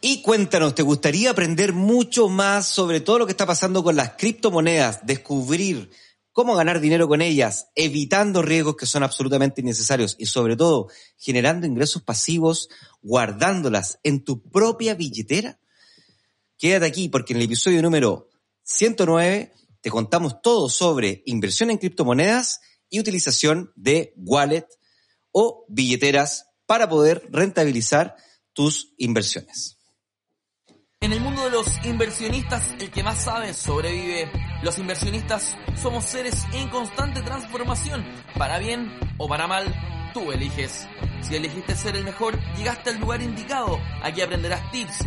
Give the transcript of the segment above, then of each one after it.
Y cuéntanos, ¿te gustaría aprender mucho más sobre todo lo que está pasando con las criptomonedas? Descubrir cómo ganar dinero con ellas, evitando riesgos que son absolutamente innecesarios y sobre todo generando ingresos pasivos, guardándolas en tu propia billetera. Quédate aquí porque en el episodio número 109 te contamos todo sobre inversión en criptomonedas y utilización de wallet o billeteras para poder rentabilizar tus inversiones. En el mundo de los inversionistas, el que más sabe sobrevive. Los inversionistas somos seres en constante transformación. Para bien o para mal, tú eliges. Si elegiste ser el mejor, llegaste al lugar indicado. Aquí aprenderás tips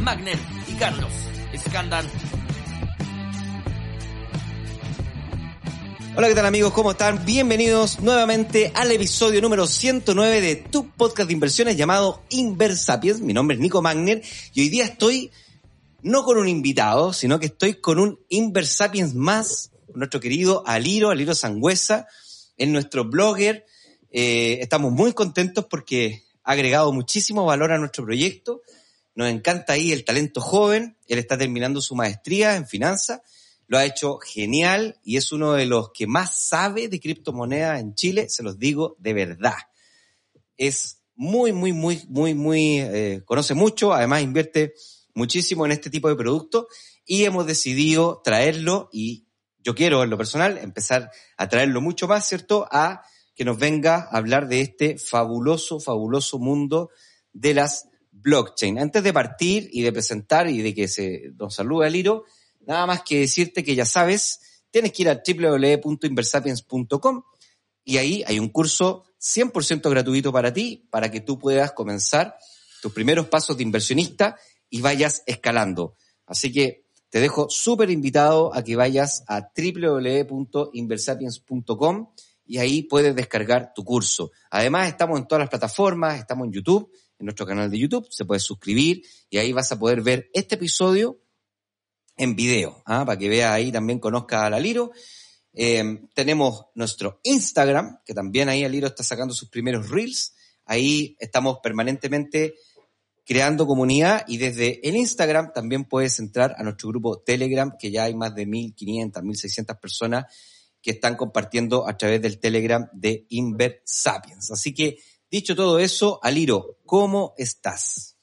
Magner y Carlos Escándalo. Hola, ¿qué tal amigos? ¿Cómo están? Bienvenidos nuevamente al episodio número 109 de tu podcast de inversiones llamado Inversapiens. Mi nombre es Nico Magner y hoy día estoy no con un invitado, sino que estoy con un Inversapiens más, nuestro querido Aliro, Aliro Sangüesa, en nuestro blogger. Eh, estamos muy contentos porque ha agregado muchísimo valor a nuestro proyecto nos encanta ahí el talento joven. Él está terminando su maestría en finanzas. Lo ha hecho genial y es uno de los que más sabe de criptomonedas en Chile, se los digo de verdad. Es muy, muy, muy, muy, muy, eh, conoce mucho, además invierte muchísimo en este tipo de productos y hemos decidido traerlo y yo quiero en lo personal empezar a traerlo mucho más, ¿cierto? A que nos venga a hablar de este fabuloso, fabuloso mundo de las blockchain. Antes de partir y de presentar y de que se nos salude Liro, nada más que decirte que ya sabes, tienes que ir a www.inversapiens.com y ahí hay un curso 100% gratuito para ti, para que tú puedas comenzar tus primeros pasos de inversionista y vayas escalando. Así que te dejo súper invitado a que vayas a www.inversapiens.com y ahí puedes descargar tu curso. Además, estamos en todas las plataformas, estamos en YouTube nuestro canal de YouTube, se puede suscribir y ahí vas a poder ver este episodio en video, ¿ah? para que vea ahí, también conozca a la Liro. Em, tenemos nuestro Instagram, que también ahí Aliro está sacando sus primeros reels. Ahí estamos permanentemente creando comunidad y desde el Instagram también puedes entrar a nuestro grupo Telegram, que ya hay más de 1.500, 1.600 personas que están compartiendo a través del Telegram de Inver Sapiens. Así que Dicho todo eso, Aliro, ¿cómo estás?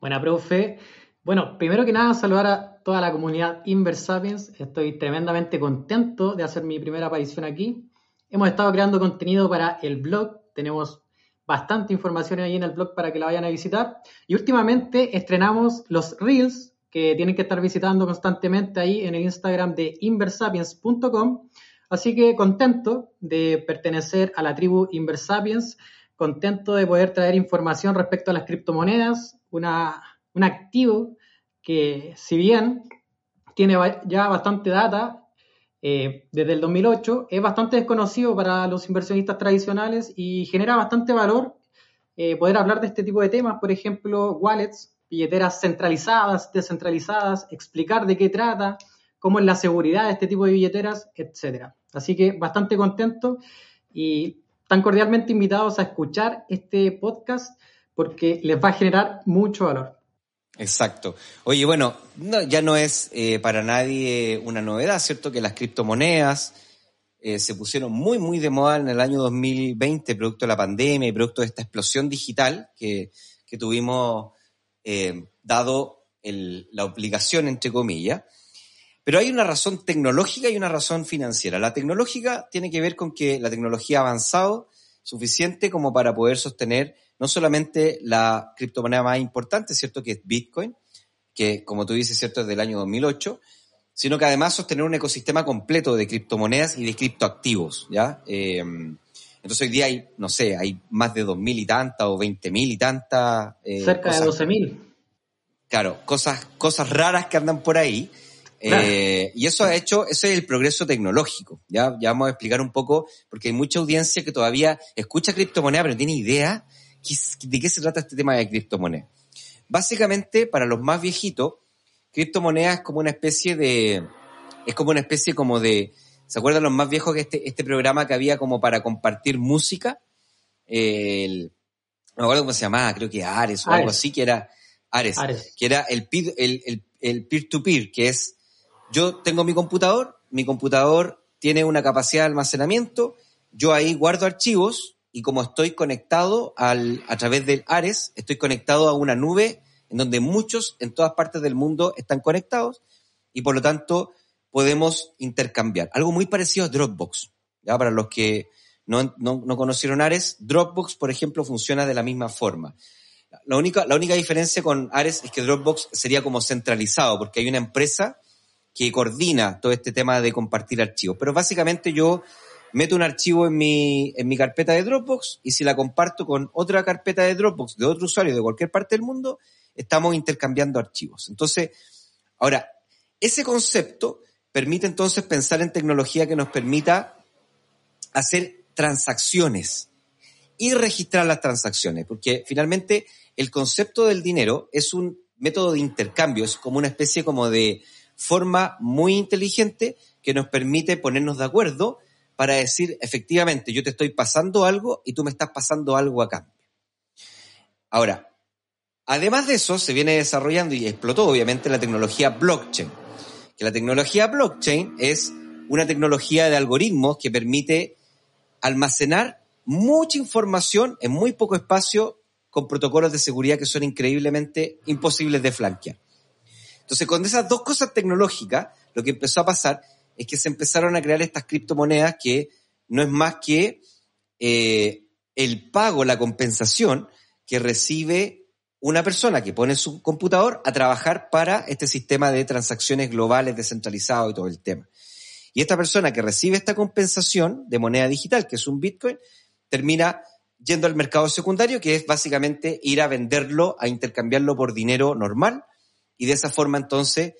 Buena, profe. Bueno, primero que nada, saludar a toda la comunidad Inversapiens. Estoy tremendamente contento de hacer mi primera aparición aquí. Hemos estado creando contenido para el blog. Tenemos bastante información ahí en el blog para que la vayan a visitar. Y últimamente estrenamos los Reels que tienen que estar visitando constantemente ahí en el Instagram de inversapiens.com Así que contento de pertenecer a la tribu Inversapiens, contento de poder traer información respecto a las criptomonedas, un activo que si bien tiene ya bastante data, eh, desde el 2008, es bastante desconocido para los inversionistas tradicionales y genera bastante valor eh, poder hablar de este tipo de temas, por ejemplo, wallets, billeteras centralizadas, descentralizadas, explicar de qué trata, cómo es la seguridad de este tipo de billeteras, etcétera. Así que bastante contento y tan cordialmente invitados a escuchar este podcast porque les va a generar mucho valor. Exacto. Oye, bueno, ya no es eh, para nadie una novedad, ¿cierto? Que las criptomonedas eh, se pusieron muy, muy de moda en el año 2020, producto de la pandemia y producto de esta explosión digital que, tuvimos eh, dado la obligación, entre comillas. Pero hay una razón tecnológica y una razón financiera. La tecnológica tiene que ver con que la tecnología ha avanzado suficiente como para poder sostener no solamente la criptomoneda más importante, ¿cierto? Que es Bitcoin, que como tú dices, ¿cierto? Es del año 2008, sino que además sostener un ecosistema completo de criptomonedas y de criptoactivos, ¿ya? Em, entonces hoy día hay, no sé, hay más de 2.000 y tantas o 20.000 y tantas. Eh, Cerca de 12.000. Claro, cosas, cosas raras que andan por ahí. Eh, y eso ha hecho, ese es el progreso tecnológico. Ya, ya vamos a explicar un poco, porque hay mucha audiencia que todavía escucha criptomoneda, pero no tiene idea de qué se trata este tema de criptomoneda. Básicamente, para los más viejitos, criptomoneda es como una especie de, es como una especie como de, ¿se acuerdan los más viejos que este, este programa que había como para compartir música? El, no me acuerdo cómo se llamaba, creo que Ares o algo así, que era Ares, que era el, el, el peer-to-peer, que es, yo tengo mi computador, mi computador tiene una capacidad de almacenamiento, yo ahí guardo archivos y como estoy conectado al, a través del Ares, estoy conectado a una nube en donde muchos en todas partes del mundo están conectados y por lo tanto podemos intercambiar. Algo muy parecido a Dropbox. ¿ya? Para los que no, no, conocieron Ares, Dropbox, por ejemplo, funciona de la misma forma. La única, la única diferencia con Ares es que Dropbox sería como centralizado, porque hay una empresa que coordina todo este tema de compartir archivos. Pero básicamente yo meto un archivo en mi, en mi carpeta de Dropbox y si la comparto con otra carpeta de Dropbox de otro usuario de cualquier parte del mundo, estamos intercambiando archivos. Entonces, ahora, ese concepto permite entonces pensar en tecnología que nos permita hacer transacciones y registrar las transacciones, porque finalmente el concepto del dinero es un método de intercambio, es como una especie como de forma muy inteligente que nos permite ponernos de acuerdo para decir, efectivamente, yo te estoy pasando algo y tú me estás pasando algo a cambio. Ahora, además de eso, se viene desarrollando y explotó obviamente la tecnología blockchain. Que la tecnología blockchain es una tecnología de algoritmos que permite almacenar mucha información en muy poco espacio con protocolos de seguridad que son increíblemente imposibles de flanquear. Entonces, con esas dos cosas tecnológicas, lo que empezó a pasar es que se empezaron a crear estas criptomonedas que no es más que eh, el pago, la compensación que recibe una persona que pone su computador a trabajar para este sistema de transacciones globales descentralizado y todo el tema. Y esta persona que recibe esta compensación de moneda digital, que es un Bitcoin, termina yendo al mercado secundario, que es básicamente ir a venderlo, a intercambiarlo por dinero normal, y de esa forma entonces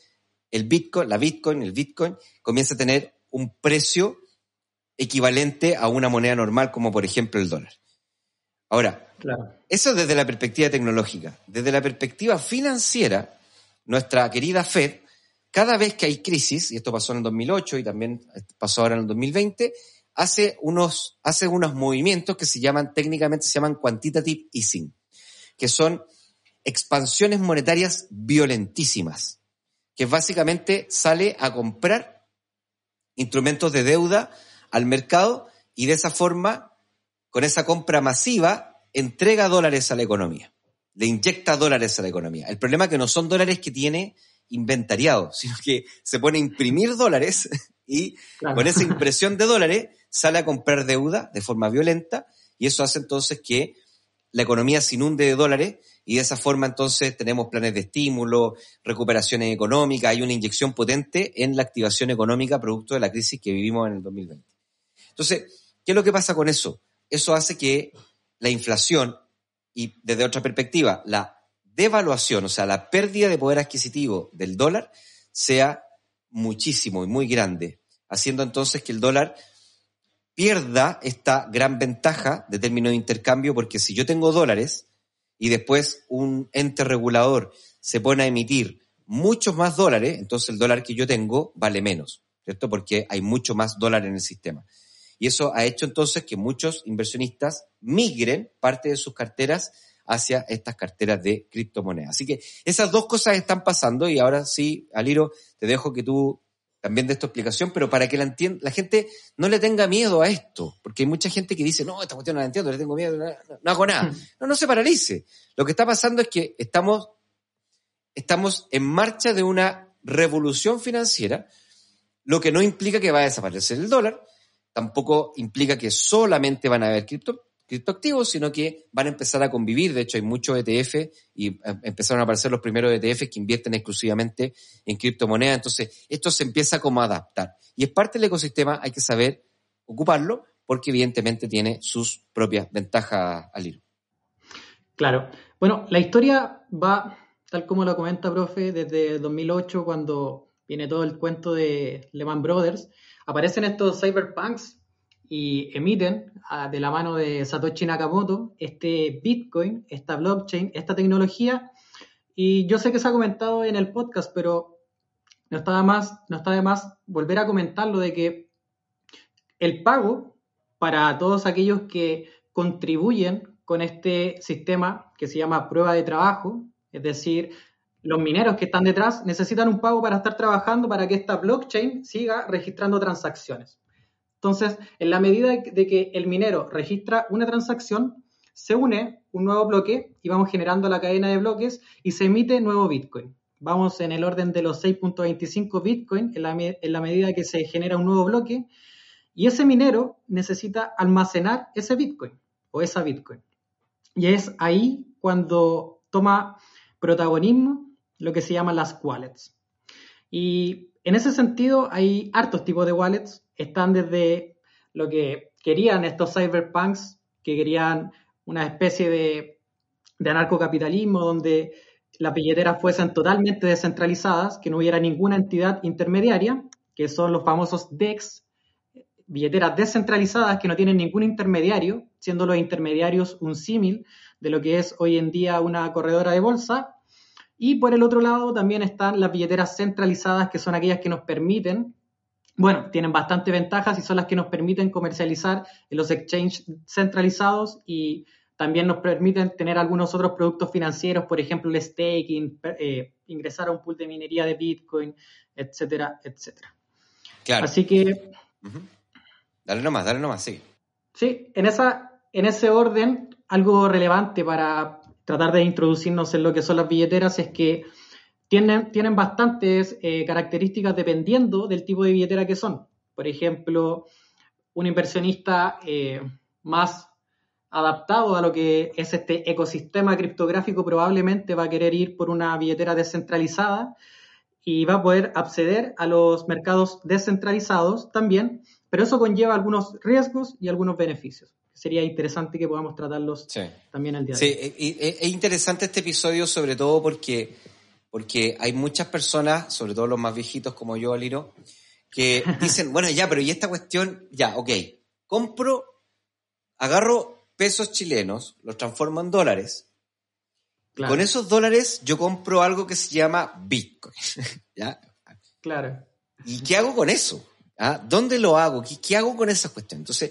el Bitcoin, la Bitcoin, el Bitcoin comienza a tener un precio equivalente a una moneda normal como por ejemplo el dólar. Ahora, eso desde la perspectiva tecnológica. Desde la perspectiva financiera, nuestra querida Fed, cada vez que hay crisis, y esto pasó en el 2008 y también pasó ahora en el 2020, hace unos, hace unos movimientos que se llaman, técnicamente se llaman quantitative easing, que son expansiones monetarias violentísimas que básicamente sale a comprar instrumentos de deuda al mercado y de esa forma, con esa compra masiva, entrega dólares a la economía, le inyecta dólares a la economía. El problema es que no son dólares que tiene inventariado, sino que se pone a imprimir dólares y con esa impresión de dólares sale a comprar deuda de forma violenta y eso hace entonces que la economía se inunde de dólares y de esa forma entonces tenemos planes de estímulo, recuperaciones económicas, hay una inyección potente en la activación económica producto de la crisis que vivimos en el 2020. Entonces, ¿qué es lo que pasa con eso? Eso hace que la inflación y desde otra perspectiva, la devaluación, o sea, la pérdida de poder adquisitivo del dólar sea muchísimo y muy grande, haciendo entonces que el dólar pierda esta gran ventaja de término de intercambio, porque si yo tengo dólares y después un ente regulador se pone a emitir muchos más dólares, entonces el dólar que yo tengo vale menos, ¿cierto? Porque hay mucho más dólar en el sistema. Y eso ha hecho entonces que muchos inversionistas migren parte de sus carteras hacia estas carteras de criptomonedas. Así que esas dos cosas están pasando y ahora sí, Aliro, te dejo que tú también de esta explicación, pero para que la, entienda, la gente no le tenga miedo a esto, porque hay mucha gente que dice, no, esta cuestión no la entiendo, le tengo miedo, no, hago nada. No, no se paralice. Lo que está pasando es que estamos, estamos en marcha de una revolución financiera, lo que no implica que va a desaparecer el dólar, tampoco implica que solamente van a haber cripto, criptoactivos, sino que van a empezar a convivir. De hecho, hay muchos ETF y eh, empezaron a aparecer los primeros ETF que invierten exclusivamente en criptomonedas. Entonces, esto se empieza como a adaptar. Y es parte del ecosistema, hay que saber ocuparlo porque evidentemente tiene sus propias ventajas al hilo. Claro. Bueno, la historia va tal como lo comenta, profe, desde 2008, cuando viene todo el cuento de Lehman Brothers, aparecen estos cyberpunks y emiten ah, de la mano de Satoshi Nakamoto este Bitcoin, esta blockchain, esta tecnología. Y yo sé que se ha comentado en el podcast, pero no está de más, no está de más volver a comentarlo de que el pago para todos aquellos que contribuyen con este sistema que se llama prueba de trabajo, es decir, los mineros que están detrás necesitan un pago para estar trabajando para que esta blockchain siga registrando transacciones. Entonces, en la medida de que el minero registra una transacción, se une un nuevo bloque y vamos generando la cadena de bloques y se emite nuevo Bitcoin. Vamos en el orden de los 6.25 Bitcoin en la, en la medida que se genera un nuevo bloque y ese minero necesita almacenar ese Bitcoin o esa Bitcoin. Y es ahí cuando toma protagonismo lo que se llaman las wallets. Y en ese sentido hay hartos tipos de wallets están desde lo que querían estos cyberpunks, que querían una especie de, de anarcocapitalismo donde las billeteras fuesen totalmente descentralizadas, que no hubiera ninguna entidad intermediaria, que son los famosos DEX, billeteras descentralizadas que no tienen ningún intermediario, siendo los intermediarios un símil de lo que es hoy en día una corredora de bolsa. Y por el otro lado también están las billeteras centralizadas, que son aquellas que nos permiten bueno, tienen bastante ventajas y son las que nos permiten comercializar en los exchanges centralizados y también nos permiten tener algunos otros productos financieros, por ejemplo, el staking, eh, ingresar a un pool de minería de Bitcoin, etcétera, etcétera. Claro. Así que... Dale nomás, dale nomás, sí. Sí, en, esa, en ese orden, algo relevante para tratar de introducirnos en lo que son las billeteras es que tienen, bastantes eh, características dependiendo del tipo de billetera que son. Por ejemplo, un inversionista eh, más adaptado a lo que es este ecosistema criptográfico probablemente va a querer ir por una billetera descentralizada y va a poder acceder a los mercados descentralizados también, pero eso conlleva algunos riesgos y algunos beneficios. Sería interesante que podamos tratarlos también el día de hoy. Sí, es interesante este episodio sobre todo porque porque hay muchas personas, sobre todo los más viejitos como yo, Aliro, que dicen, bueno, ya, pero y esta cuestión, ya, ok, compro, agarro pesos chilenos, los transformo en dólares, con esos dólares yo compro algo que se llama Bitcoin, ¿ya? Claro. ¿Y qué hago con eso? ¿Ah? ¿Dónde lo hago? ¿Qué, ¿Qué, hago con esa cuestión? Entonces,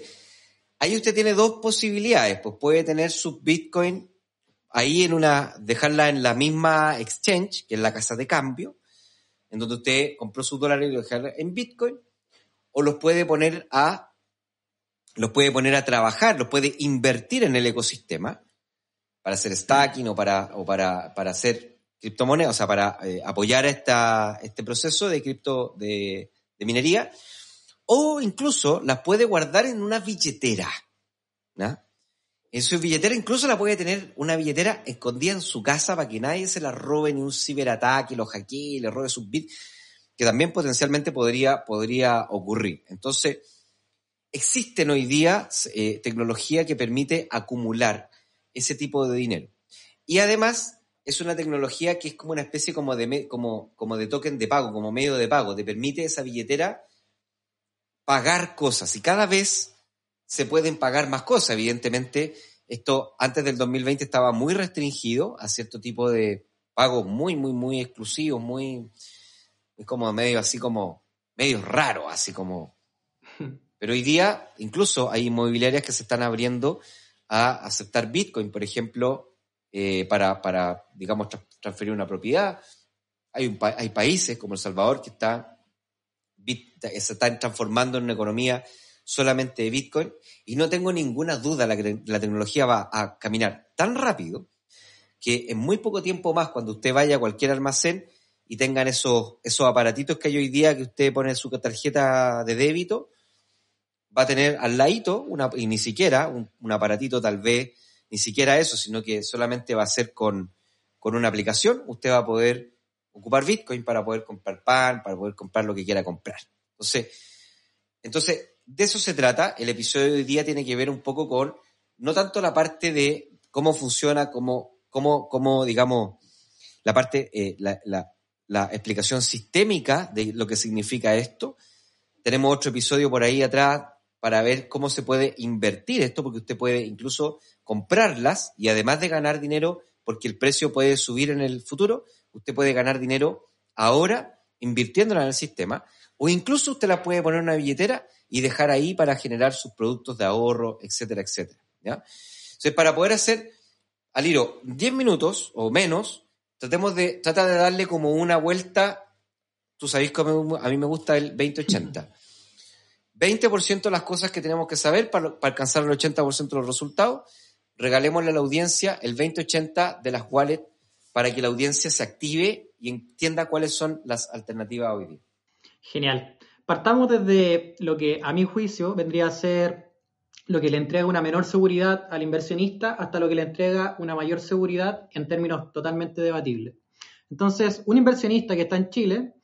ahí usted tiene dos posibilidades, pues puede tener su Bitcoin ahí en una, dejarla en la misma exchange, que es la casa de cambio, en donde usted compró sus dólares y lo deja en Bitcoin, o los puede poner a, los puede poner a trabajar, los puede invertir en el ecosistema para hacer stacking o para, o para, para hacer criptomonedas, o sea, para eh, apoyar esta, este proceso de cripto, de, de minería, o incluso las puede guardar en una billetera. ¿no? En su billetera incluso la puede tener una billetera escondida en su casa para que nadie se la robe ni un ciberataque, lo hackee, le robe sus bits, que también potencialmente podría, podría ocurrir. Entonces, existen hoy día eh, tecnología que permite acumular ese tipo de dinero. Y además es una tecnología que es como una especie como de, como, como de token de pago, como medio de pago. Te permite esa billetera pagar cosas y cada vez se pueden pagar más cosas. Evidentemente, esto antes del 2020 estaba muy restringido a cierto tipo de pagos muy, muy, muy exclusivos, muy, es como medio así como, medio raro, así como. Pero hoy día, incluso hay inmobiliarias que se están abriendo a aceptar Bitcoin, por ejemplo, eh, para, para, digamos, transferir una propiedad. Hay, un, hay países como El Salvador que está, se están transformando en una economía solamente de Bitcoin y no tengo ninguna duda la la tecnología va a caminar tan rápido que en muy poco tiempo más, cuando usted vaya a cualquier almacén y tengan esos, esos aparatitos que hay hoy día que usted pone su tarjeta de débito, va a tener al ladito, una, y ni siquiera un, aparatito tal vez, ni siquiera eso, sino que solamente va a ser con, con una aplicación, usted va a poder ocupar Bitcoin para poder comprar pan, para poder comprar lo que quiera comprar. Entonces, entonces de eso se trata. El episodio de hoy día tiene que ver un poco con, no tanto la parte de cómo funciona, cómo, cómo, cómo digamos, la parte, eh, la, la, explicación sistémica de lo que significa esto. Tenemos otro episodio por ahí atrás para ver cómo se puede invertir esto, porque usted puede incluso comprarlas y además de ganar dinero, porque el precio puede subir en el futuro, usted puede ganar dinero ahora invirtiéndola en el sistema, o incluso usted la puede poner en una billetera y dejar ahí para generar sus productos de ahorro, etcétera, etcétera. ¿ya? Entonces, para poder hacer, Aliro, 10 minutos o menos, tratemos de, trata de darle como una vuelta, tú sabéis que a mí me gusta el 20-80. 20% de las cosas que tenemos que saber para, para alcanzar el 80% de los resultados, regalémosle a la audiencia el 20-80 de las wallets para que la audiencia se active y entienda cuáles son las alternativas hoy día. Genial. Partamos desde lo que a mi juicio vendría a ser lo que le entrega una menor seguridad al inversionista hasta lo que le entrega una mayor seguridad en términos totalmente debatibles. Entonces, un inversionista que está en Chile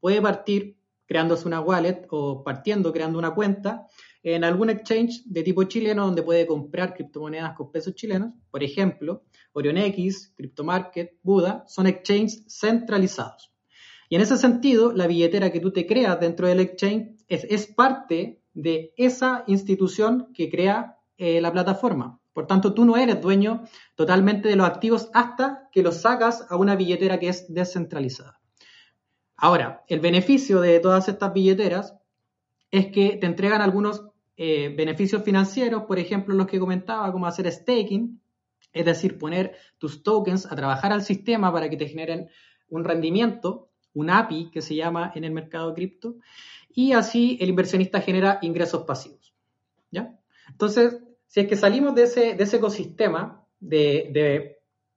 puede partir creándose una wallet o partiendo creando una cuenta en algún exchange de tipo chileno donde puede comprar criptomonedas con pesos chilenos. Por ejemplo, OrionX, CryptoMarket, Buda son exchanges centralizados. Y en ese sentido, la billetera que tú te creas dentro del exchange es, parte de esa institución que crea eh, la plataforma. Por tanto, tú no eres dueño totalmente de los activos hasta que los sacas a una billetera que es descentralizada. Ahora, el beneficio de todas estas billeteras es que te entregan algunos eh, beneficios financieros, por ejemplo, los que comentaba, como hacer staking, es decir, poner tus tokens a trabajar al sistema para que te generen un rendimiento un API que se llama en el mercado cripto, y así el inversionista genera ingresos pasivos. ¿ya? Entonces, si es que salimos de ese, de ese ecosistema de,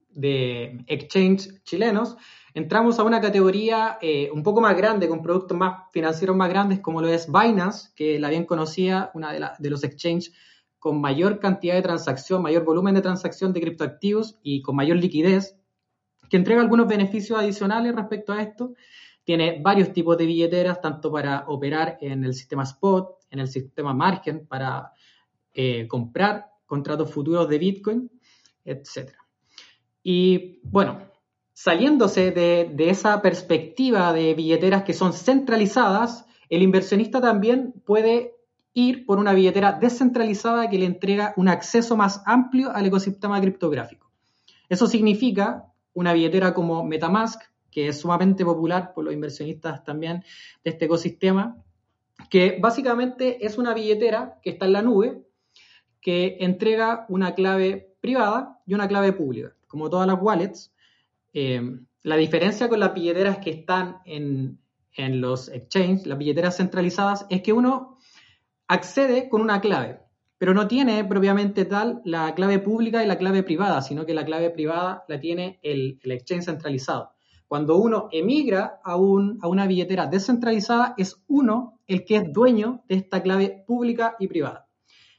de, exchange chilenos, entramos a una categoría eh, un poco más grande, con productos más financieros más grandes, como lo es Binance, que la bien conocía, una de, de los exchanges con mayor cantidad de transacción, mayor volumen de transacción de criptoactivos y con mayor liquidez que entrega algunos beneficios adicionales respecto a esto. Tiene varios tipos de billeteras, tanto para operar en el sistema spot, en el sistema margen, para eh, comprar contratos futuros de Bitcoin, etc. Y bueno, saliéndose de, de esa perspectiva de billeteras que son centralizadas, el inversionista también puede ir por una billetera descentralizada que le entrega un acceso más amplio al ecosistema criptográfico. Eso significa una billetera como Metamask, que es sumamente popular por los inversionistas también de este ecosistema, que básicamente es una billetera que está en la nube, que entrega una clave privada y una clave pública. Como todas las wallets, eh, la diferencia con las billeteras que están en, en los exchanges, las billeteras centralizadas, es que uno accede con una clave pero no tiene propiamente tal la clave pública y la clave privada, sino que la clave privada la tiene el, exchange centralizado. Cuando uno emigra a, un, a una billetera descentralizada, es uno el que es dueño de esta clave pública y privada.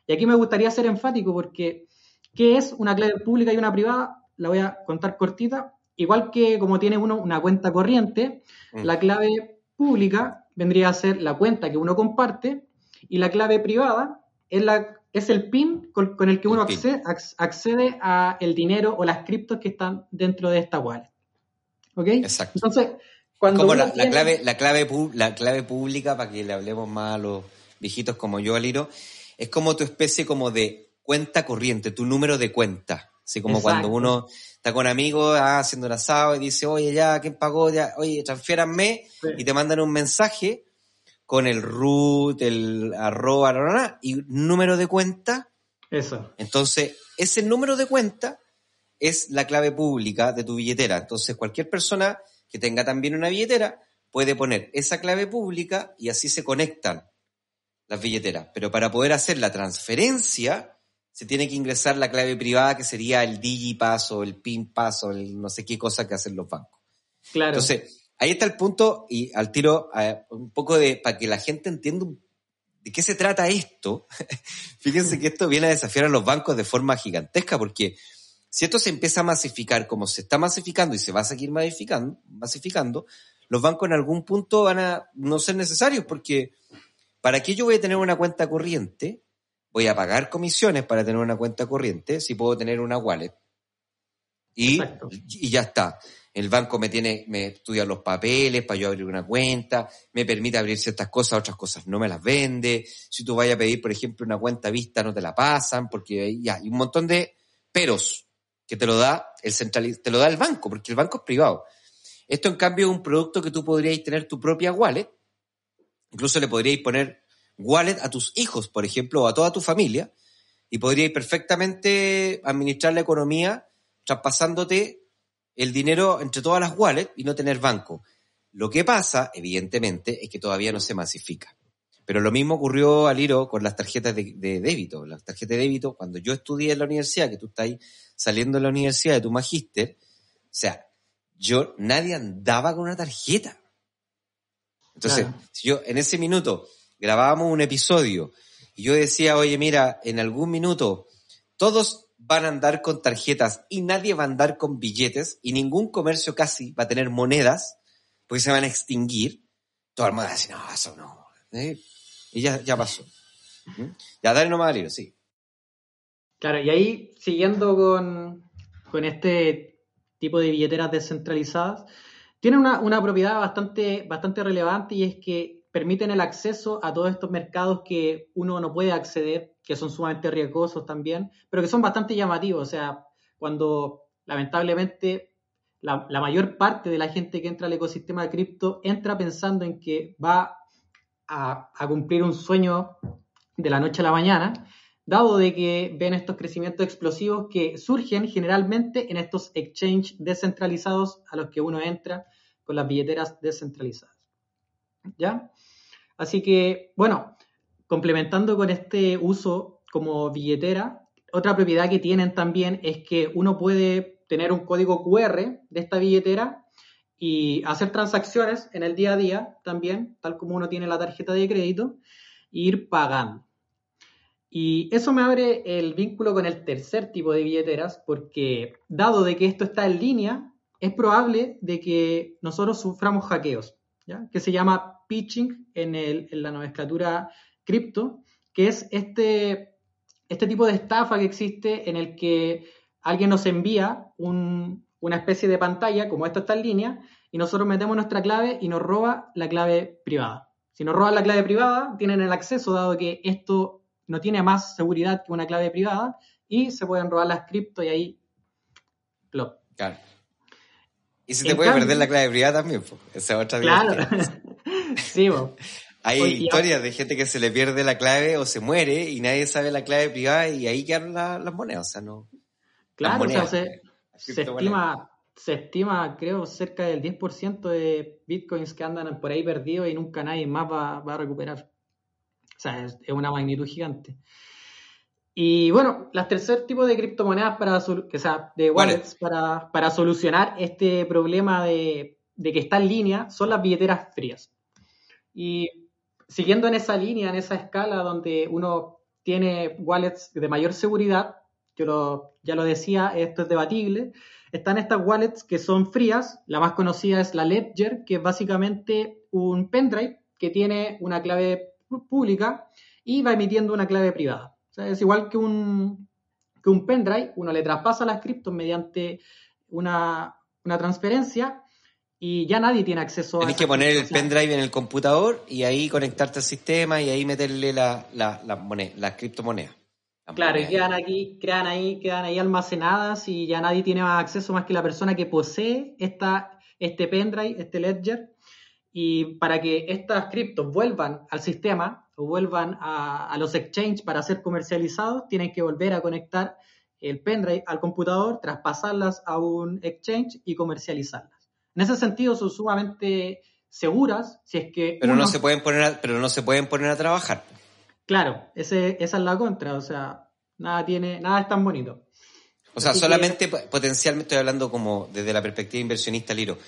Y aquí me gustaría ser enfático porque, ¿qué es una clave pública y una privada? La voy a contar cortita. Igual que como tiene uno una cuenta corriente, mm. la clave pública vendría a ser la cuenta que uno comparte y la clave privada es la es el PIN con, el que uno accede, accede, a el dinero o las criptos que están dentro de esta wallet. ¿Ok? Exacto. Entonces, cuando como la, clave, la, clave, la clave pública, para que le hablemos más a los viejitos como yo, Aliro, es como tu especie como de cuenta corriente, tu número de cuenta. Así como cuando uno está con amigos ah, haciendo un asado y dice, oye, ya, ¿quién pagó? Ya, oye, transfiéranme. Y te mandan un mensaje con el root, el arroba, y número de cuenta. Eso. Entonces, ese número de cuenta es la clave pública de tu billetera. Entonces, cualquier persona que tenga también una billetera puede poner esa clave pública y así se conectan las billeteras. Pero para poder hacer la transferencia, se tiene que ingresar la clave privada que sería el DigiPass o el PinPass o el no sé qué cosa que hacen los bancos. Claro. Entonces, ahí está el punto y al tiro eh, un poco de para que la gente entienda de qué se trata esto. Fíjense que esto viene a desafiar a los bancos de forma gigantesca porque si esto se empieza a masificar como se está masificando y se va a seguir masificando, masificando los bancos en algún punto van a no ser necesarios porque ¿para qué yo voy a tener una cuenta corriente? Voy a pagar comisiones para tener una cuenta corriente si puedo tener una wallet. Y, y ya está. El banco me tiene, me estudia los papeles para yo abrir una cuenta, me permite abrir ciertas cosas, otras cosas no me las vende. Si tú vayas a pedir, por ejemplo, una cuenta vista, no te la pasan, porque ya hay un montón de peros que te lo da el central, te lo da el banco, porque el banco es privado. Esto, en cambio, es un producto que tú podrías tener tu propia wallet. Incluso le podríais poner wallet a tus hijos, por ejemplo, o a toda tu familia, y podríais perfectamente administrar la economía traspasándote el dinero entre todas las wallets y no tener banco. Lo que pasa, evidentemente, es que todavía no se masifica. Pero lo mismo ocurrió al Iro con las tarjetas de, débito. Las tarjetas de débito, cuando yo estudié en la universidad, que tú estás ahí saliendo de la universidad de tu magíster, o sea, yo, nadie andaba con una tarjeta. Entonces, si yo en ese minuto grabábamos un episodio y yo decía, oye, mira, en algún minuto todos van a andar con tarjetas y nadie va a andar con billetes y ningún comercio casi va a tener monedas porque se van a extinguir, todo el mundo va a decir, no, eso no. ¿eh? Y ya, pasó. ¿Mm? Ya dale nomás al sí. Claro, y ahí siguiendo con, con este tipo de billeteras descentralizadas, tienen una, una, propiedad bastante, bastante relevante y es que permiten el acceso a todos estos mercados que uno no puede acceder que son sumamente riesgosos también, pero que son bastante llamativos. O sea, cuando lamentablemente la, mayor parte de la gente que entra al ecosistema de cripto entra pensando en que va a, cumplir un sueño de la noche a la mañana, dado de que ven estos crecimientos explosivos que surgen generalmente en estos exchanges descentralizados a los que uno entra con las billeteras descentralizadas. ¿Ya? Así que, bueno, complementando con este uso como billetera, otra propiedad que tienen también es que uno puede tener un código QR de esta billetera y hacer transacciones en el día a día también, tal como uno tiene la tarjeta de crédito, e ir pagando. Y eso me abre el vínculo con el tercer tipo de billeteras, porque dado de que esto está en línea, es probable de que nosotros suframos hackeos, ¿ya? que se llama pitching en, el, en la nomenclatura cripto, que es este, este tipo de estafa que existe en el que alguien nos envía una especie de pantalla, como esto está en línea, y nosotros metemos nuestra clave y nos roba la clave privada. Si nos roban la clave privada, tienen el acceso, dado que esto no tiene más seguridad que una clave privada, y se pueden robar las cripto y ahí... Claro. Y se te puede perder la clave privada también, esa otra Claro. sí, hay historias de gente que se le pierde la clave o se muere y nadie sabe la clave privada y ahí quedan las monedas, o sea, no... Claro, o sea, se, estima, se estima, creo, cerca del 10% de bitcoins que andan por ahí perdidos y nunca nadie más va, a recuperar. O sea, es, una magnitud gigante. Y bueno, las tercer tipo de criptomonedas para, que sea, de wallets para, para, solucionar este problema de, de que está en línea son las billeteras frías. Y siguiendo en esa línea, en esa escala donde uno tiene wallets de mayor seguridad, yo ya lo decía, esto es debatible, están estas wallets que son frías, la más conocida es la Ledger, que es básicamente un pendrive que tiene una clave pública y va emitiendo una clave privada. O sea, es igual que un, que un pendrive, uno le traspasa las criptos mediante una, una transferencia y ya nadie tiene acceso Tienes que poner el pendrive en el computador y ahí conectarte al sistema y ahí meterle la, la, la moneda, las criptomonedas. claro, y quedan aquí, quedan ahí, quedan ahí almacenadas y ya nadie tiene más acceso más que la persona que posee esta, este pendrive, este ledger. Y para que estas criptos vuelvan al sistema o vuelvan a, a los exchanges para ser comercializados, tienen que volver a conectar el pendrive al computador, traspasarlas a un exchange y comercializarlas. En ese sentido son sumamente seguras, si es que... Pero, no, se pueden poner a, pero no se pueden poner a trabajar. Claro, ese, esa es la contra, o sea, nada, tiene, nada es tan bonito. O sea, solamente potencialmente estoy hablando como desde la perspectiva inversionista, Liro.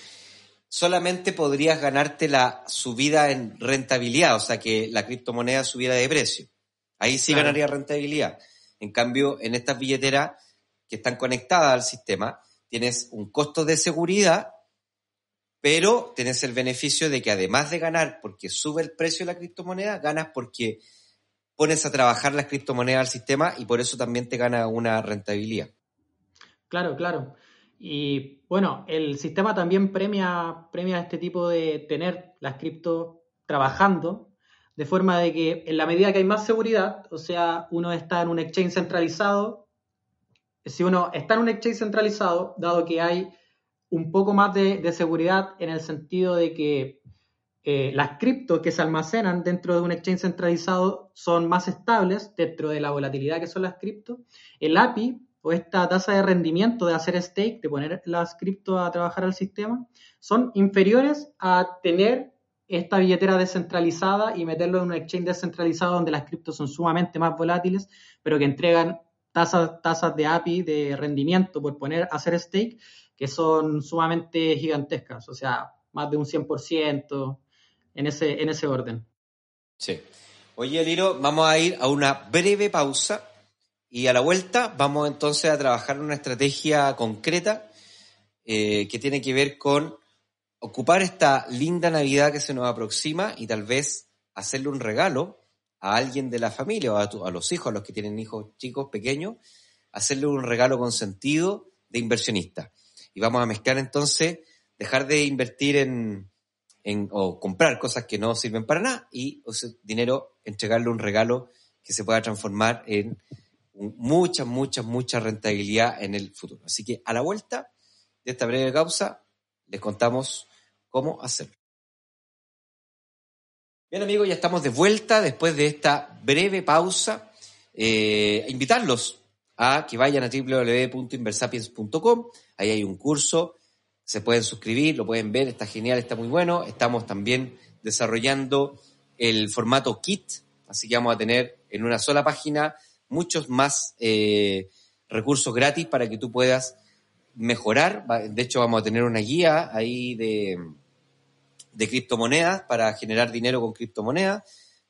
Solamente podrías ganarte la subida en rentabilidad, o sea, que la criptomoneda subiera de precio. Ahí sí ganaría rentabilidad. En cambio, en estas billeteras que están conectadas al sistema, tienes un costo de seguridad pero tenés el beneficio de que además de ganar porque sube el precio de la criptomoneda, ganas porque pones a trabajar las criptomonedas al sistema y por eso también te gana una rentabilidad. Claro, claro. Y bueno, el sistema también premia, premia este tipo de tener las cripto trabajando, de forma de que en la medida que hay más seguridad, o sea, uno está en un exchange centralizado, si uno está en un exchange centralizado, dado que hay un poco más de, seguridad en el sentido de que eh, las criptos que se almacenan dentro de un exchange centralizado son más estables dentro de la volatilidad que son las criptos. El API o esta tasa de rendimiento de hacer stake, de poner las criptos a trabajar al sistema, son inferiores a tener esta billetera descentralizada y meterlo en un exchange descentralizado donde las criptos son sumamente más volátiles, pero que entregan tasas, tasas de API de rendimiento por poner hacer stake que son sumamente gigantescas, o sea, más de un 100% en ese, en ese orden. Sí. Oye, Liro, vamos a ir a una breve pausa y a la vuelta vamos entonces a trabajar una estrategia concreta eh, que tiene que ver con ocupar esta linda Navidad que se nos aproxima y tal vez hacerle un regalo a alguien de la familia o a, a los hijos, a los que tienen hijos chicos, pequeños, hacerle un regalo con sentido de inversionista. Y vamos a mezclar entonces, dejar de invertir en, o comprar cosas que no sirven para nada y ese dinero entregarle un regalo que se pueda transformar en mucha, mucha, mucha rentabilidad en el futuro. Así que a la vuelta de esta breve causa, les contamos cómo hacerlo. Bien amigos, ya estamos de vuelta después de esta breve pausa. Eh, invitarlos a que vayan a www.inversapiens.com. Ahí hay un curso, se pueden suscribir, lo pueden ver, está genial, está muy bueno. Estamos también desarrollando el formato kit, así que vamos a tener en una sola página muchos más eh, recursos gratis para que tú puedas mejorar. De hecho, vamos a tener una guía ahí de, de criptomonedas para generar dinero con criptomonedas.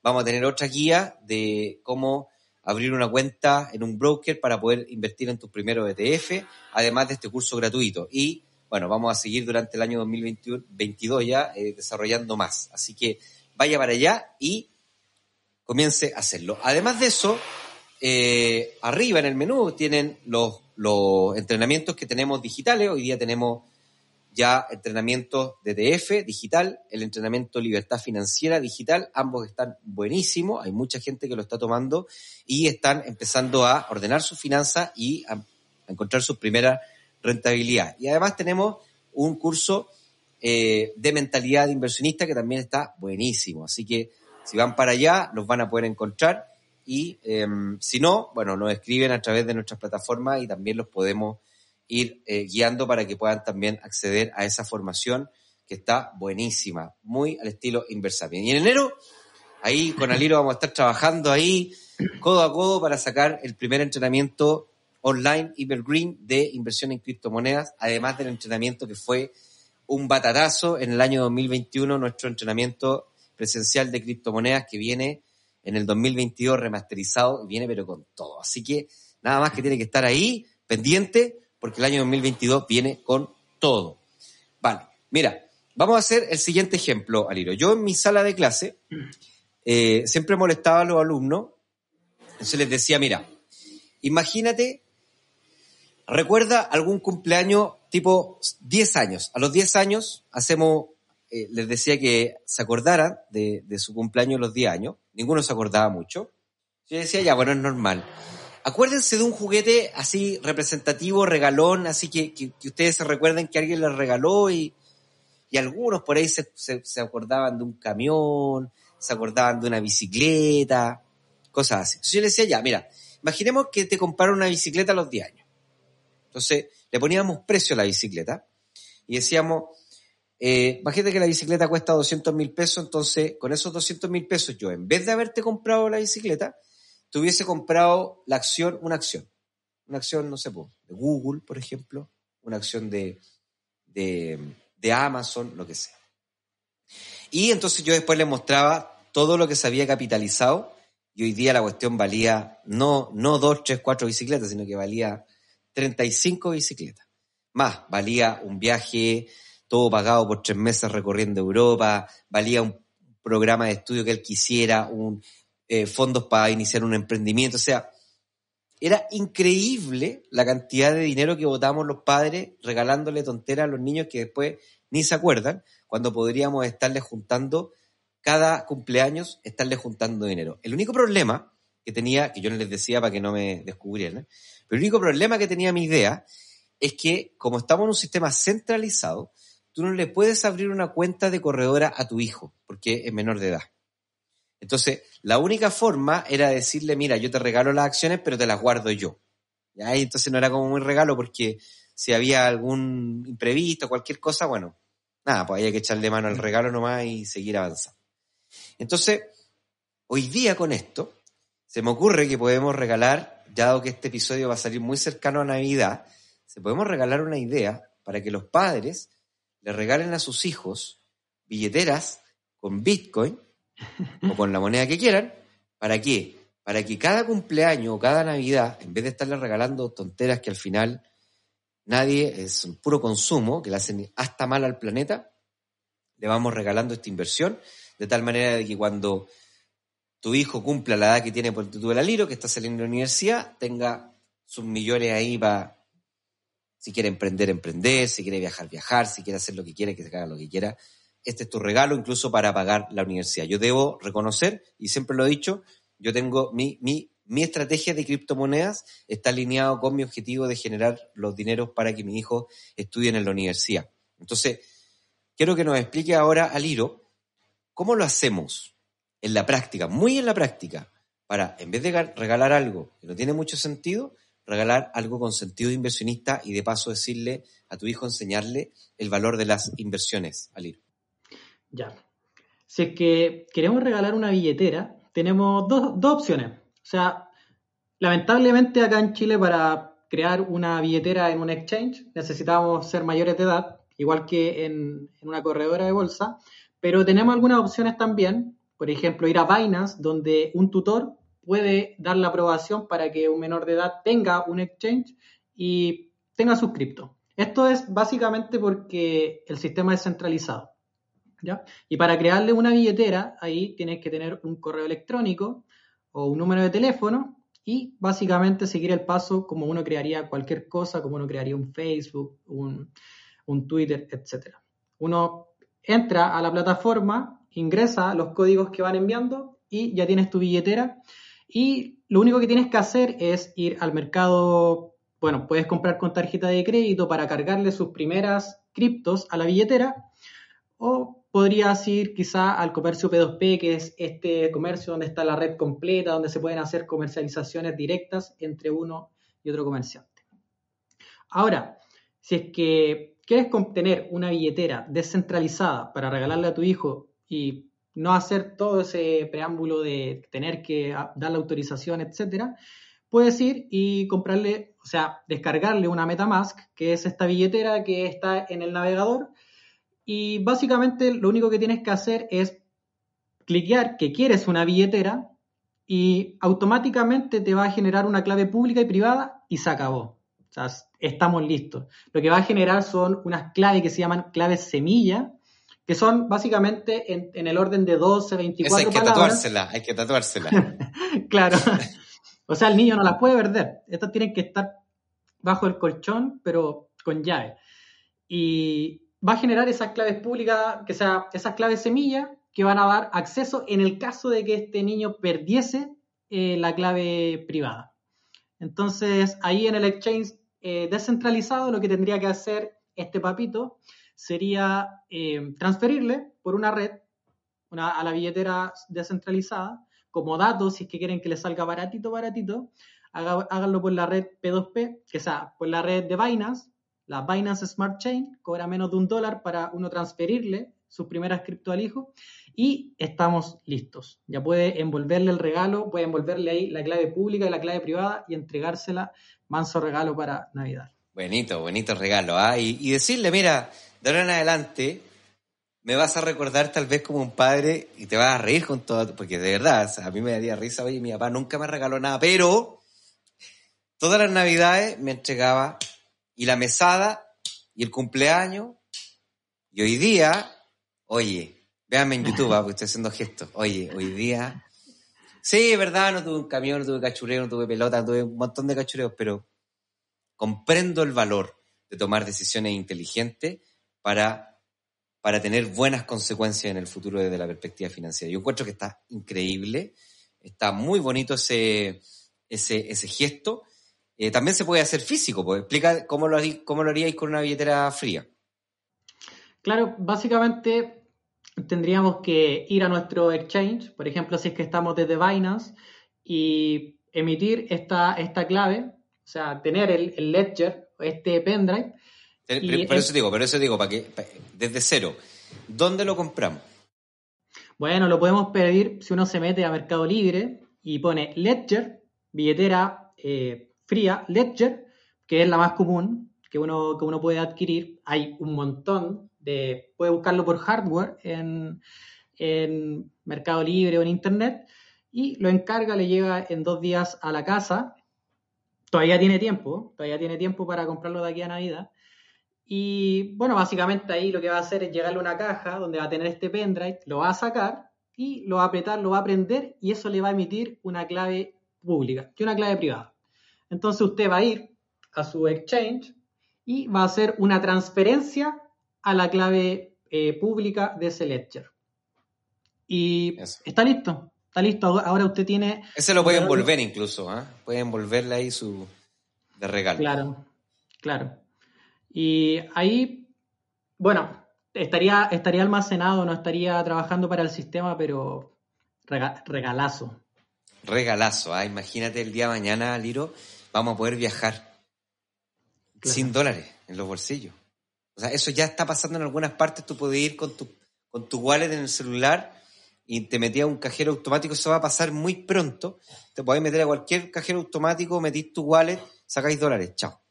Vamos a tener otra guía de cómo abrir una cuenta en un broker para poder invertir en tus primeros ETF, además de este curso gratuito. Y bueno, vamos a seguir durante el año 2022 ya eh, desarrollando más. Así que vaya para allá y comience a hacerlo. Además de eso, eh, arriba en el menú tienen los, los entrenamientos que tenemos digitales. Hoy día tenemos ya entrenamiento de DF digital, el entrenamiento libertad financiera digital, ambos están buenísimos, hay mucha gente que lo está tomando y están empezando a ordenar sus finanzas y a, encontrar su primera rentabilidad. Y además tenemos un curso eh, de mentalidad de inversionista que también está buenísimo, así que si van para allá los van a poder encontrar y em, si no, bueno, nos escriben a través de nuestras plataformas y también los podemos ir eh, guiando para que puedan también acceder a esa formación que está buenísima, muy al estilo Inversapien. Y en enero, ahí con Aliro vamos a estar trabajando ahí codo a codo para sacar el primer entrenamiento online Evergreen de inversión en criptomonedas, además del entrenamiento que fue un batatazo en el año 2021, nuestro entrenamiento presencial de criptomonedas que viene en el 2022 remasterizado viene pero con todo. Así que nada más que tiene que estar ahí pendiente porque el año 2022 viene con todo. Vale, mira, vamos a hacer el siguiente ejemplo, Aliro. Yo en mi sala de clase eh, siempre molestaba a los alumnos, entonces les decía, mira, imagínate, recuerda algún cumpleaños tipo 10 años. A los 10 años hacemos, eh, les decía que se acordaran de, su cumpleaños los 10 años, ninguno se acordaba mucho. Yo decía, ya, bueno, es normal. Acuérdense de un juguete así representativo, regalón, así que, que, ustedes se recuerden que alguien les regaló y, y algunos por ahí se, se, acordaban de un camión, se acordaban de una bicicleta, cosas así. Entonces yo le decía, ya, mira, imaginemos que te compraron una bicicleta a los 10 años. Entonces le poníamos precio a la bicicleta y decíamos, eh, imagínate que la bicicleta cuesta 200 mil pesos, entonces con esos 200 mil pesos yo, en vez de haberte comprado la bicicleta, te hubiese comprado la acción, una acción. Una acción, no sé, de Google, por ejemplo, una acción de, de, Amazon, lo que sea. Y entonces yo después le mostraba todo lo que se había capitalizado y hoy día la cuestión valía no, no dos, tres, cuatro bicicletas, sino que valía 35 bicicletas. Más, valía un viaje todo pagado por tres meses recorriendo Europa, valía un programa de estudio que él quisiera, un, eh, fondos para iniciar un emprendimiento. O sea, era increíble la cantidad de dinero que votamos los padres regalándole tonteras a los niños que después ni se acuerdan, cuando podríamos estarles juntando cada cumpleaños, estarles juntando dinero. El único problema que tenía, que yo no les decía para que no me descubrieran, pero el único problema que tenía mi idea es que como estamos en un sistema centralizado, tú no le puedes abrir una cuenta de corredora a tu hijo, porque es menor de edad. Entonces, la única forma era decirle, mira, yo te regalo las acciones, pero te las guardo yo. ¿Ya? Y entonces no era como un regalo porque si había algún imprevisto, cualquier cosa, bueno, nada, pues había que echarle mano al regalo nomás y seguir avanzando. Entonces, hoy día con esto, se me ocurre que podemos regalar, dado que este episodio va a salir muy cercano a Navidad, se podemos regalar una idea para que los padres le regalen a sus hijos billeteras con Bitcoin o con la moneda que quieran. ¿Para qué? Para que cada cumpleaños o cada Navidad, en vez de estarle regalando tonteras que al final nadie es un puro consumo, que le hacen hasta mal al planeta, le vamos regalando esta inversión, de tal manera de que cuando tu hijo cumpla la edad que tiene por tu Liro, que está saliendo de la universidad, tenga sus millones ahí para, si quiere emprender, emprender, si quiere viajar, viajar, si quiere hacer lo que quiera, que se haga lo que quiera este es tu regalo incluso para pagar la universidad. Yo debo reconocer, y siempre lo he dicho, yo tengo mi, mi, mi estrategia de criptomonedas está alineado con mi objetivo de generar los dineros para que mi hijo estudie en la universidad. Entonces, quiero que nos explique ahora, Aliro, cómo lo hacemos en la práctica, muy en la práctica, para, en vez de regalar algo que no tiene mucho sentido, regalar algo con sentido de inversionista y de paso decirle a tu hijo, enseñarle el valor de las inversiones, Aliro. Ya. Si es que queremos regalar una billetera, tenemos dos, opciones. O sea, lamentablemente acá en Chile para crear una billetera en un exchange necesitamos ser mayores de edad, igual que en, una corredora de bolsa, pero tenemos algunas opciones también, por ejemplo, ir a Binance, donde un tutor puede dar la aprobación para que un menor de edad tenga un exchange y tenga suscripto. Esto es básicamente porque el sistema es centralizado. Y para crearle una billetera, ahí tienes que tener un correo electrónico o un número de teléfono y básicamente seguir el paso como uno crearía cualquier cosa, como uno crearía un Facebook, un, un Twitter, etc. Uno entra a la plataforma, ingresa los códigos que van enviando y ya tienes tu billetera. Y lo único que tienes que hacer es ir al mercado, bueno, puedes comprar con tarjeta de crédito para cargarle sus primeras criptos a la billetera o podrías ir quizá al comercio P2P, que es este comercio donde está la red completa, donde se pueden hacer comercializaciones directas entre uno y otro comerciante. Ahora, si es que quieres tener una billetera descentralizada para regalarle a tu hijo y no hacer todo ese preámbulo de tener que dar la autorización, etcétera, puedes ir y comprarle, o sea, descargarle una MetaMask, que es esta billetera que está en el navegador y básicamente lo único que tienes que hacer es cliquear que quieres una billetera y automáticamente te va a generar una clave pública y privada y se acabó. O sea, estamos listos. Lo que va a generar son unas claves que se llaman claves semilla, que son básicamente en, el orden de 12, 24 Esa hay que tatuársela, hay que tatuársela. claro. o sea, el niño no las puede perder. Estas tienen que estar bajo el colchón, pero con llave. Y, va a generar esas claves públicas, que sea, esas claves semilla que van a dar acceso en el caso de que este niño perdiese eh, la clave privada. Entonces, ahí en el exchange eh, descentralizado, lo que tendría que hacer este papito sería eh, transferirle por una red a la billetera descentralizada como datos, si es que quieren que le salga baratito, baratito, háganlo por la red P2P, que sea por la red de Binance, la Binance Smart Chain cobra menos de un dólar para uno transferirle sus primeras cripto al hijo y estamos listos. Ya puede envolverle el regalo, puede envolverle ahí la clave pública y la clave privada y entregársela manso regalo para Navidad. Bonito, bonito regalo. ¿ah? Y, decirle, mira, de ahora en adelante me vas a recordar tal vez como un padre y te vas a reír con todo, porque de verdad, a mí me daría risa, oye, mi papá nunca me regaló nada, pero todas las navidades me entregaba y la mesada y el cumpleaños. Y hoy día, oye, véanme en YouTube, ah, porque estoy haciendo gestos. Oye, hoy día Sí, verdad, no tuve un camión, no tuve cachureo, no tuve pelota, no tuve un montón de cachureos, pero comprendo el valor de tomar decisiones inteligentes para, para tener buenas consecuencias en el futuro desde la perspectiva financiera. Yo encuentro que está increíble, está muy bonito ese, ese, gesto. Eh, también se puede hacer físico, pues explica cómo lo, cómo lo haríais con una billetera fría. Claro, básicamente tendríamos que ir a nuestro exchange, por ejemplo, si es que estamos desde Binance, y emitir esta, esta clave, o sea, tener el, el ledger, este pendrive. Por eso digo, pero eso digo, para que, desde cero, ¿dónde lo compramos? Bueno, lo podemos pedir si uno se mete a Mercado Libre y pone ledger, billetera eh, fría, ledger, que es la más común que uno, que uno puede adquirir. Hay un montón puede buscarlo por hardware en, Mercado Libre o en Internet y lo encarga, le llega en dos días a la casa. Todavía tiene tiempo, todavía tiene tiempo para comprarlo de aquí a Navidad. Y bueno, básicamente ahí lo que va a hacer es llegarle una caja donde va a tener este pendrive, lo va a sacar y lo va a apretar, lo va a prender y eso le va a emitir una clave pública y una clave privada. Entonces usted va a ir a su exchange y va a hacer una transferencia a la clave eh, pública de ese ledger. Y está listo, está listo. Ahora usted tiene... Ese lo puede envolver incluso, ¿eh? puede envolverle ahí su de regalo. Claro, claro. Y ahí, bueno, estaría, estaría almacenado, no estaría trabajando para el sistema, pero regalazo. Regalazo, ¿ah? imagínate el día de mañana, Liro, vamos a poder viajar sin dólares en los bolsillos. O sea, eso ya está pasando en algunas partes. Tú puedes ir con tu, con tu wallet en el celular y te metías a un cajero automático. Eso va a pasar muy pronto. Te podés meter a cualquier cajero automático, metís tu wallet, sacáis dólares. Chao.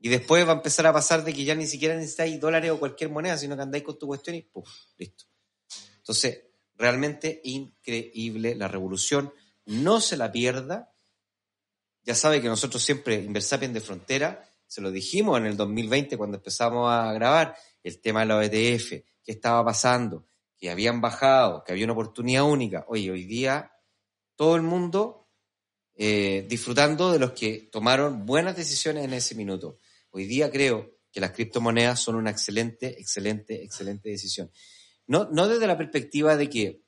Y después va a empezar a pasar de que ya ni siquiera necesitáis dólares o cualquier moneda, sino que andáis con tu cuestión y ¡pum! Listo. Entonces, realmente increíble la revolución. No se la pierda. Ya sabe que nosotros siempre, Inversapien de Frontera, se lo dijimos en el 2020 cuando empezamos a grabar, el tema de la OETF, qué estaba pasando, que habían bajado, que había una oportunidad única. Oye, hoy día todo el mundo eh, disfrutando de los que tomaron buenas decisiones en ese minuto. Hoy día creo que las criptomonedas son una excelente, excelente, excelente decisión. No, no desde la perspectiva de que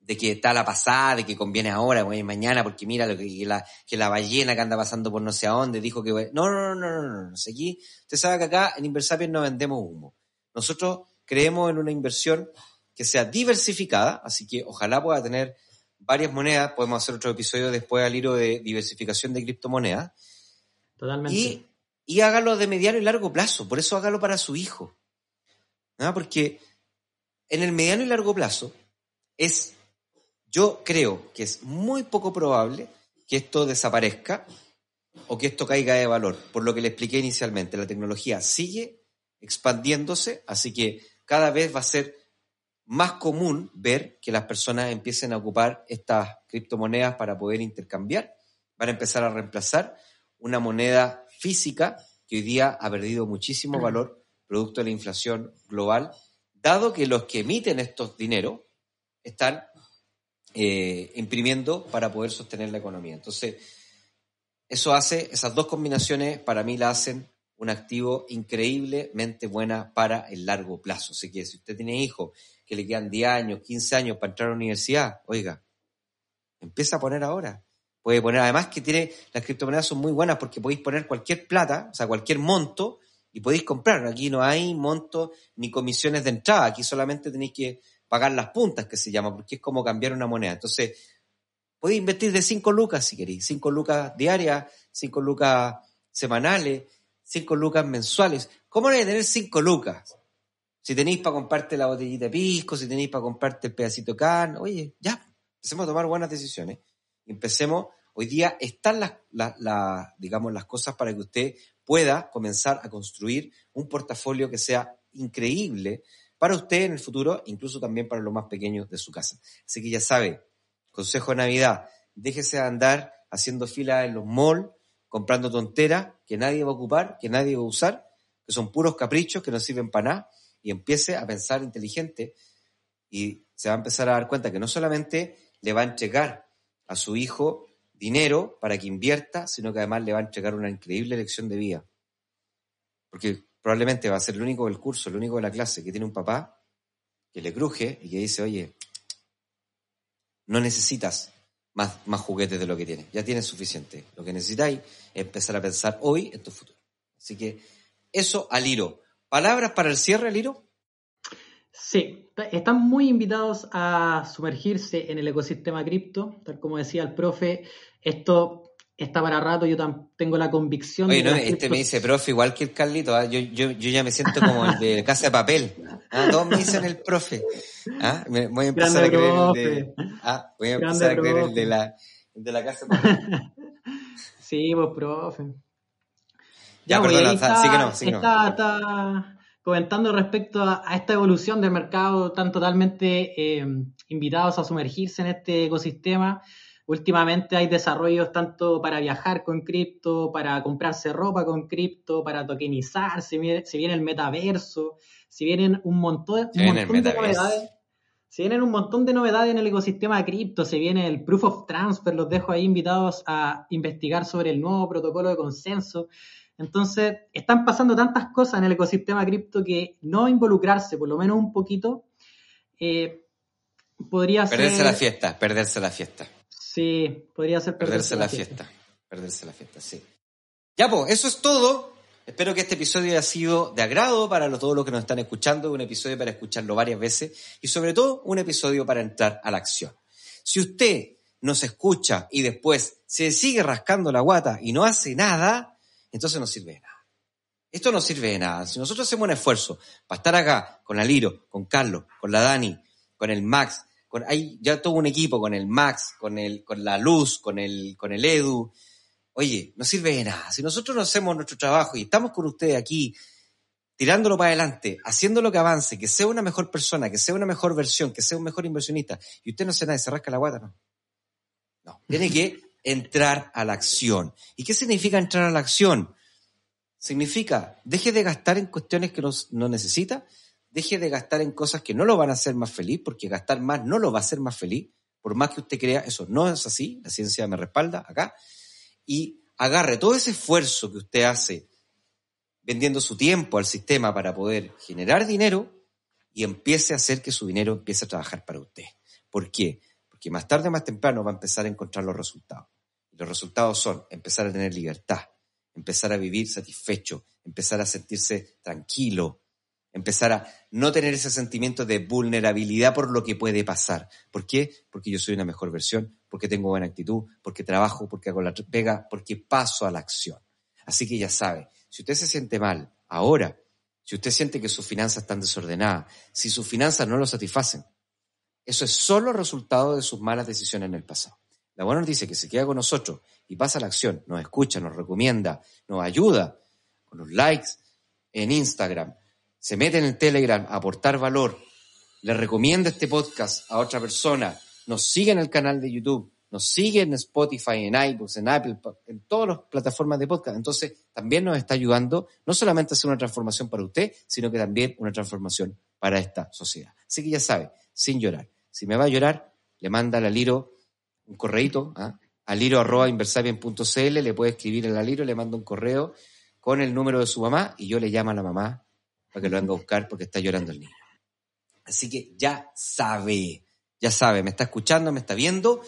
de que está la pasada, de que conviene ahora, mañana, porque mira lo que, la, que la ballena que anda pasando por no sé a dónde dijo que... No, no, no, no, no, no. Aquí, usted sabe que acá en Inversapien no vendemos humo. Nosotros creemos en una inversión que sea diversificada, así que ojalá pueda tener varias monedas. Podemos hacer otro episodio después al hilo de diversificación de criptomonedas. Totalmente. Y, y hágalo de mediano y largo plazo. Por eso hágalo para su hijo. ¿no? Porque en el mediano y largo plazo es yo creo que es muy poco probable que esto desaparezca o que esto caiga de valor. Por lo que le expliqué inicialmente, la tecnología sigue expandiéndose, así que cada vez va a ser más común ver que las personas empiecen a ocupar estas criptomonedas para poder intercambiar, van a empezar a reemplazar una moneda física que hoy día ha perdido muchísimo valor producto de la inflación global, dado que los que emiten estos dineros están eh, imprimiendo para poder sostener la economía. Entonces, eso hace, esas dos combinaciones para mí la hacen un activo increíblemente buena para el largo plazo. Así que si usted tiene hijos que le quedan 10 años, 15 años para entrar a la universidad, oiga, empieza a poner ahora. Puede poner, además que tiene, las criptomonedas son muy buenas porque podéis poner cualquier plata, o sea, cualquier monto, y podéis comprar. Aquí no hay monto ni comisiones de entrada, aquí solamente tenéis que pagar las puntas, que se llama, porque es como cambiar una moneda. Entonces, podéis invertir de 5 lucas si queréis, 5 lucas diarias, 5 lucas semanales, 5 lucas mensuales. ¿Cómo no hay tener 5 lucas? Si tenéis para comprarte la botellita de pisco, si tenéis para comprarte el pedacito de carne, oye, ya, empecemos a tomar buenas decisiones. Empecemos, hoy día están las, digamos, las cosas para que usted pueda comenzar a construir un portafolio que sea increíble, para usted en el futuro, incluso también para los más pequeños de su casa. Así que ya sabe, consejo de Navidad, déjese de andar haciendo fila en los malls, comprando tonteras que nadie va a ocupar, que nadie va a usar, que son puros caprichos que no sirven para nada, y empiece a pensar inteligente y se va a empezar a dar cuenta que no solamente le va a entregar a su hijo dinero para que invierta, sino que además le va a entregar una increíble lección de vida. Porque probablemente va a ser el único del curso, el único de la clase que tiene un papá que le cruje y que dice, oye, no necesitas más, más juguetes de lo que tienes, ya tienes suficiente. Lo que necesitáis es empezar a pensar hoy en tu futuro. Así que eso al Liro. ¿Palabras para el cierre, Liro? Sí, están muy invitados a sumergirse en el ecosistema cripto, tal como decía el profe, esto está para rato, yo tengo la convicción Oye, no, este me dice profe igual que el Carlito, ¿ah? yo, yo, yo, ya me siento como el de Casa de Papel, ¿ah? todos me dicen el profe, ¿ah? me, voy a empezar a creer el de, ¿ah? voy a empezar a creer el de la, el de la Casa de Papel. sí, pues profe. Ya, ya pues, perdona, está, sí que no, sí que está, no. está comentando respecto a, a, esta evolución del mercado, están totalmente eh, invitados a sumergirse en este ecosistema. Últimamente hay desarrollos tanto para viajar con cripto, para comprarse ropa con cripto, para tokenizar, si viene, si viene el metaverso, si vienen un montón, un montón de novedades. Si vienen un montón de novedades en el ecosistema de cripto, se viene el Proof of Transfer, los dejo ahí invitados a investigar sobre el nuevo protocolo de consenso. Entonces, están pasando tantas cosas en el ecosistema cripto que no involucrarse, por lo menos un poquito, eh, podría perderse ser... la fiesta, perderse la fiesta. Sí, podría ser perderse, perderse la, fiesta. fiesta. Perderse la fiesta, sí. Ya, pues, eso es todo. Espero que este episodio haya sido de agrado para todos los que nos están escuchando, un episodio para escucharlo varias veces y sobre todo un episodio para entrar a la acción. Si usted nos escucha y después se sigue rascando la guata y no hace nada, entonces no sirve de nada. Esto no sirve de nada. Si nosotros hacemos un esfuerzo para estar acá con Aliro, con Carlos, con la Dani, con el Max, hay ya todo un equipo con el Max, con el, con la Luz, con el, con el Edu. Oye, no sirve de nada. Si nosotros no hacemos nuestro trabajo y estamos con ustedes aquí, tirándolo para adelante, haciendo lo que avance, que sea una mejor persona, que sea una mejor versión, que sea un mejor inversionista, y usted no hace nada y se rasca la guata, no. No. Tiene que entrar a la acción. ¿Y qué significa entrar a la acción? Significa, deje de gastar en cuestiones que no necesita deje de gastar en cosas que no lo van a hacer más feliz, porque gastar más no lo va a hacer más feliz, por más que usted crea, eso no es así, la ciencia me respalda acá, y agarre todo ese esfuerzo que usted hace vendiendo su tiempo al sistema para poder generar dinero y empiece a hacer que su dinero empiece a trabajar para usted. ¿Por qué? Porque más tarde o más temprano va a empezar a encontrar los resultados. Los resultados son empezar a tener libertad, empezar a vivir satisfecho, empezar a sentirse tranquilo, empezar a no tener ese sentimiento de vulnerabilidad por lo que puede pasar. ¿Por qué? Porque yo soy una mejor versión, porque tengo buena actitud, porque trabajo, porque hago la pega, porque paso a la acción. Así que ya sabe, si usted se siente mal ahora, si usted siente que sus finanzas están desordenadas, si sus finanzas no lo satisfacen, eso es solo resultado de sus malas decisiones en el pasado. La buena noticia que se queda con nosotros y pasa a la acción, nos escucha, nos recomienda, nos ayuda con los likes en Instagram, se mete en el Telegram a aportar valor, le recomienda este podcast a otra persona, nos sigue en el canal de YouTube, nos sigue en Spotify, en iBooks, en Apple, en todas las plataformas de podcast. Entonces, también nos está ayudando no solamente a hacer una transformación para usted, sino que también una transformación para esta sociedad. Así que ya sabe, sin llorar. Si me va a llorar, le manda a la Liro un correíto, ¿ah? a liro.inversabien.cl, le puede escribir en la Liro, le manda un correo con el número de su mamá y yo le llamo a la mamá para que lo venga a buscar porque está llorando el niño. Así que ya sabe, ya sabe, me está escuchando, me está viendo,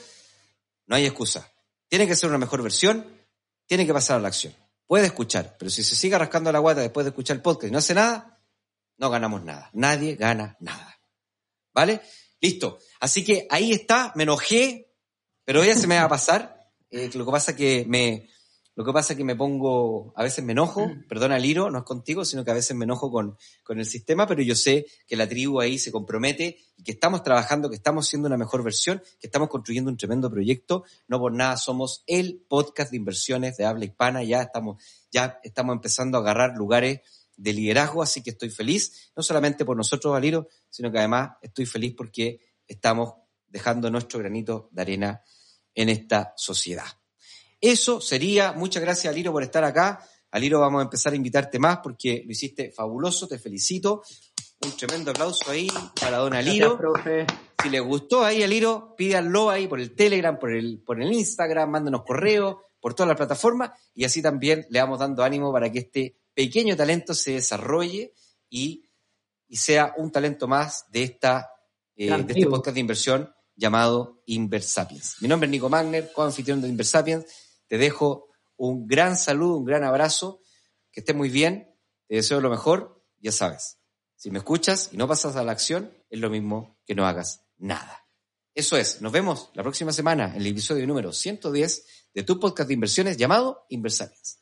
no hay excusa. Tiene que ser una mejor versión, tiene que pasar a la acción. Puede escuchar, pero si se sigue rascando la guata después de escuchar el podcast y no hace nada, no ganamos nada. Nadie gana nada. ¿Vale? Listo. Así que ahí está, me enojé, pero ya se me va a pasar. Eh, lo que pasa es que me, lo que pasa que me pongo, a veces me enojo, mm. perdona Liro, no es contigo, sino que a veces me enojo con, con el sistema, pero yo sé que la tribu ahí se compromete y que estamos trabajando, que estamos siendo una mejor versión, que estamos construyendo un tremendo proyecto. No por nada somos el podcast de inversiones de habla hispana, ya estamos, ya estamos empezando a agarrar lugares de liderazgo, así que estoy feliz, no solamente por nosotros, Aliro, sino que además estoy feliz porque estamos dejando nuestro granito de arena en esta sociedad. Eso sería, muchas gracias Aliro por estar acá. Aliro, vamos a empezar a invitarte más porque lo hiciste fabuloso, te felicito. Un tremendo aplauso ahí para don Aliro. Gracias. Si les gustó ahí el hilo, pídanlo ahí por el Telegram, por el, por el Instagram, mándenos correo, por todas las plataformas y así también le vamos dando ánimo para que este pequeño talento se desarrolle y, y sea un talento más de, esta, eh, de este podcast de inversión llamado Inversapiens. Mi nombre es Nico Magner, co-anfitrión de Inversapiens. Te dejo un gran saludo, un gran abrazo, que estés muy bien, te deseo lo mejor, ya sabes. Si me escuchas y no pasas a la acción, es lo mismo que no hagas nada. Eso es, nos vemos la próxima semana en el episodio número 110 de tu podcast de inversiones llamado Inversapiens.